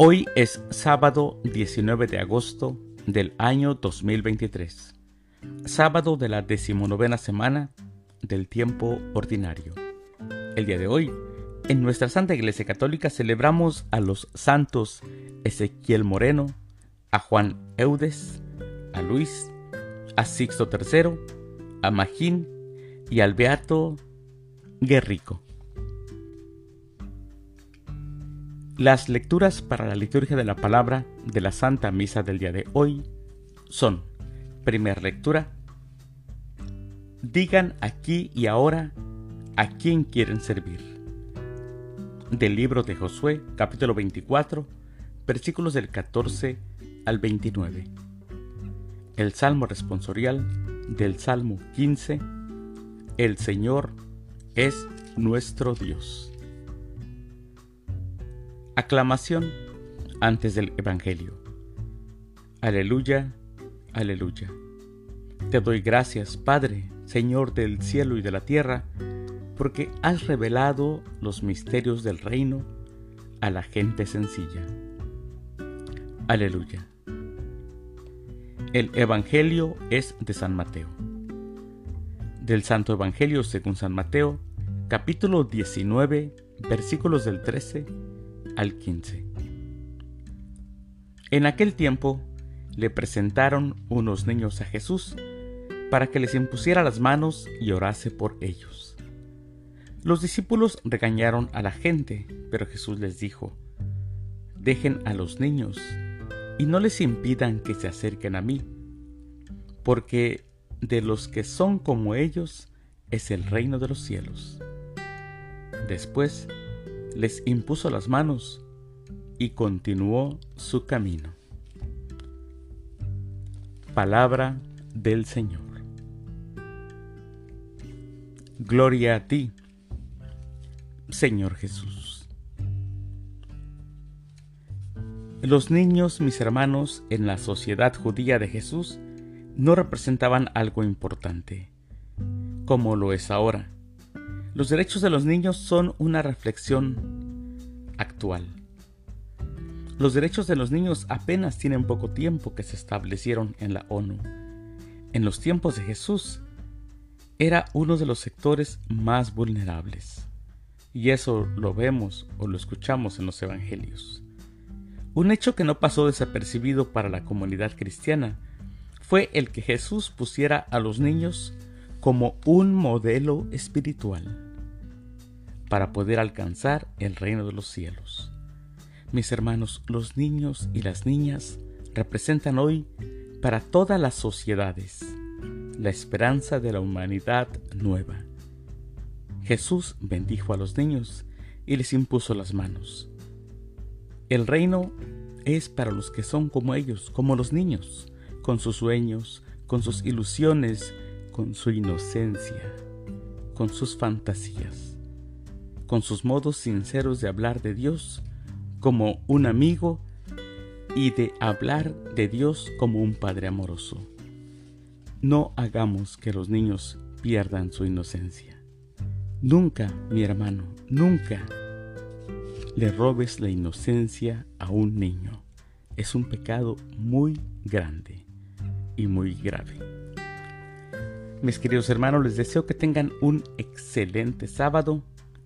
Hoy es sábado 19 de agosto del año 2023, sábado de la decimonovena semana del tiempo ordinario. El día de hoy, en nuestra Santa Iglesia Católica celebramos a los santos Ezequiel Moreno, a Juan Eudes, a Luis, a Sixto III, a Magín y al Beato Guerrico. Las lecturas para la liturgia de la palabra de la Santa Misa del día de hoy son, primera lectura, digan aquí y ahora a quién quieren servir. Del libro de Josué, capítulo 24, versículos del 14 al 29. El Salmo responsorial del Salmo 15, El Señor es nuestro Dios. Aclamación antes del Evangelio. Aleluya, aleluya. Te doy gracias, Padre, Señor del cielo y de la tierra, porque has revelado los misterios del reino a la gente sencilla. Aleluya. El Evangelio es de San Mateo. Del Santo Evangelio según San Mateo, capítulo 19, versículos del 13 al 15. En aquel tiempo le presentaron unos niños a Jesús para que les impusiera las manos y orase por ellos. Los discípulos regañaron a la gente, pero Jesús les dijo, Dejen a los niños y no les impidan que se acerquen a mí, porque de los que son como ellos es el reino de los cielos. Después les impuso las manos y continuó su camino. Palabra del Señor. Gloria a ti, Señor Jesús. Los niños, mis hermanos, en la sociedad judía de Jesús, no representaban algo importante, como lo es ahora los derechos de los niños son una reflexión actual. Los derechos de los niños apenas tienen poco tiempo que se establecieron en la ONU. En los tiempos de Jesús, era uno de los sectores más vulnerables. Y eso lo vemos o lo escuchamos en los Evangelios. Un hecho que no pasó desapercibido para la comunidad cristiana fue el que Jesús pusiera a los niños como un modelo espiritual para poder alcanzar el reino de los cielos. Mis hermanos, los niños y las niñas representan hoy para todas las sociedades la esperanza de la humanidad nueva. Jesús bendijo a los niños y les impuso las manos. El reino es para los que son como ellos, como los niños, con sus sueños, con sus ilusiones, con su inocencia, con sus fantasías con sus modos sinceros de hablar de Dios como un amigo y de hablar de Dios como un Padre amoroso. No hagamos que los niños pierdan su inocencia. Nunca, mi hermano, nunca le robes la inocencia a un niño. Es un pecado muy grande y muy grave. Mis queridos hermanos, les deseo que tengan un excelente sábado